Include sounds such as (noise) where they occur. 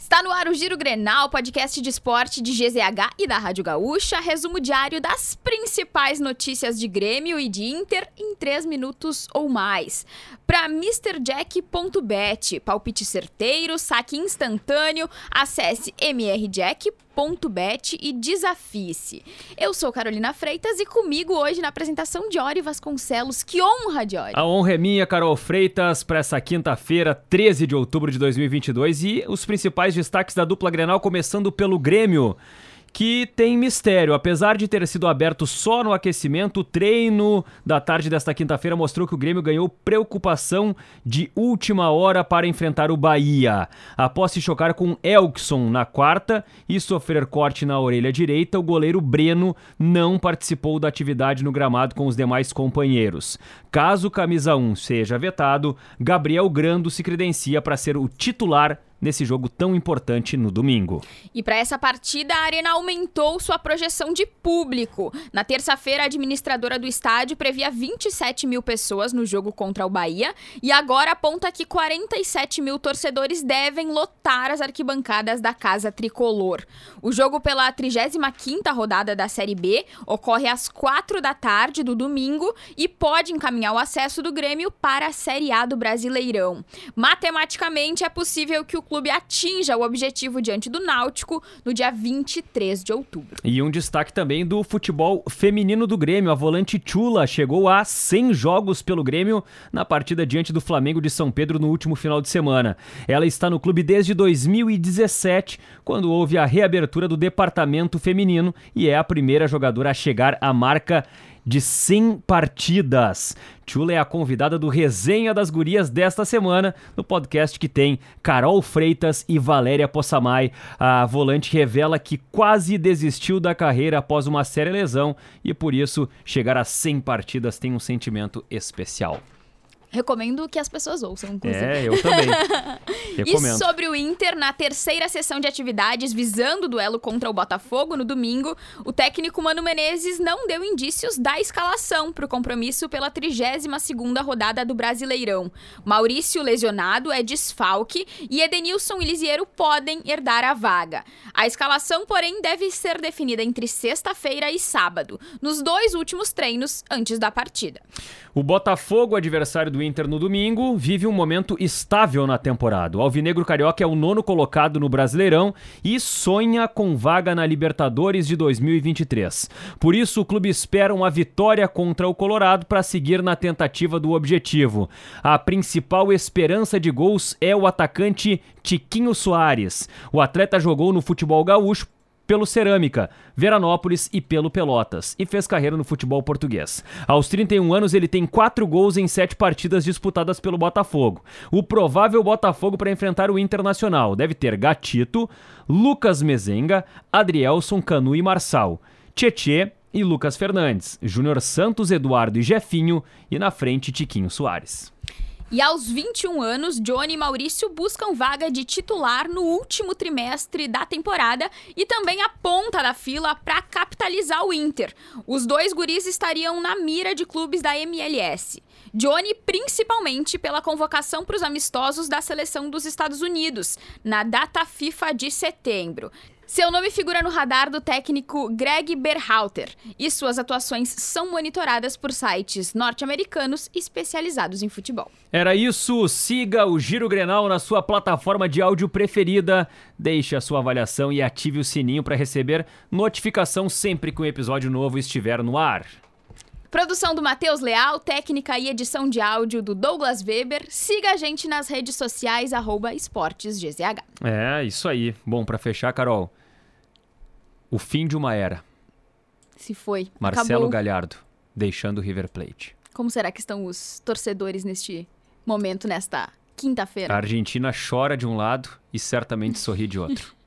Está no ar o Giro Grenal, podcast de esporte de GZH e da Rádio Gaúcha, resumo diário das principais notícias de Grêmio e de Inter em 3 minutos ou mais. Para MrJack.bet, palpite certeiro, saque instantâneo, acesse mrjack.bet e desafie-se. Eu sou Carolina Freitas e comigo hoje na apresentação Diori Vasconcelos. Que honra, Diori! A honra é minha, Carol Freitas, para essa quinta-feira, 13 de outubro de 2022 e os principais destaques da dupla Grenal, começando pelo Grêmio que tem mistério. Apesar de ter sido aberto só no aquecimento, o treino da tarde desta quinta-feira mostrou que o Grêmio ganhou preocupação de última hora para enfrentar o Bahia. Após se chocar com Elkson na quarta e sofrer corte na orelha direita, o goleiro Breno não participou da atividade no gramado com os demais companheiros. Caso camisa 1 seja vetado, Gabriel Grando se credencia para ser o titular nesse jogo tão importante no domingo. E para essa partida, a Arena aumentou sua projeção de público. Na terça-feira, a administradora do estádio previa 27 mil pessoas no jogo contra o Bahia e agora aponta que 47 mil torcedores devem lotar as arquibancadas da Casa Tricolor. O jogo pela 35ª rodada da Série B ocorre às 4 da tarde do domingo e pode encaminhar o acesso do Grêmio para a Série A do Brasileirão. Matematicamente, é possível que o clube atinja o objetivo diante do Náutico no dia 23 de outubro. E um destaque também do futebol feminino do Grêmio. A volante Chula chegou a 100 jogos pelo Grêmio na partida diante do Flamengo de São Pedro no último final de semana. Ela está no clube desde 2017, quando houve a reabertura do departamento feminino e é a primeira jogadora a chegar à marca de 100 partidas. Chula é a convidada do Resenha das Gurias desta semana, no podcast que tem Carol Freitas e Valéria Possamay. A volante revela que quase desistiu da carreira após uma séria lesão e por isso chegar a 100 partidas tem um sentimento especial. Recomendo que as pessoas ouçam, inclusive. É, eu também. (laughs) Recomendo. E sobre o Inter, na terceira sessão de atividades visando o duelo contra o Botafogo no domingo, o técnico Mano Menezes não deu indícios da escalação para o compromisso pela 32ª rodada do Brasileirão. Maurício lesionado é desfalque e Edenilson e Lisiero podem herdar a vaga. A escalação, porém, deve ser definida entre sexta-feira e sábado, nos dois últimos treinos antes da partida. O Botafogo, adversário do Inter no domingo, vive um momento estável na temporada. O Alvinegro Carioca é o nono colocado no Brasileirão e sonha com vaga na Libertadores de 2023. Por isso, o clube espera uma vitória contra o Colorado para seguir na tentativa do objetivo. A principal esperança de gols é o atacante Tiquinho Soares. O atleta jogou no futebol gaúcho pelo Cerâmica, Veranópolis e pelo Pelotas, e fez carreira no futebol português. Aos 31 anos, ele tem 4 gols em 7 partidas disputadas pelo Botafogo. O provável Botafogo para enfrentar o Internacional deve ter Gatito, Lucas Mezenga, Adrielson, Canu e Marçal, Tietê e Lucas Fernandes, Júnior Santos, Eduardo e Jefinho, e na frente Tiquinho Soares. E aos 21 anos, Johnny e Maurício buscam vaga de titular no último trimestre da temporada e também a ponta da fila para capitalizar o Inter. Os dois guris estariam na mira de clubes da MLS. Johnny, principalmente pela convocação para os amistosos da seleção dos Estados Unidos, na data FIFA de setembro. Seu nome figura no radar do técnico Greg Berhalter e suas atuações são monitoradas por sites norte-americanos especializados em futebol. Era isso, siga o Giro Grenal na sua plataforma de áudio preferida, deixe a sua avaliação e ative o sininho para receber notificação sempre que um episódio novo estiver no ar. Produção do Matheus Leal, técnica e edição de áudio do Douglas Weber. Siga a gente nas redes sociais, arroba esportesgzh. É, isso aí. Bom, para fechar, Carol, o fim de uma era. Se foi. Marcelo Acabou. Galhardo, deixando o River Plate. Como será que estão os torcedores neste momento, nesta quinta-feira? A Argentina chora de um lado e certamente sorri de outro. (laughs)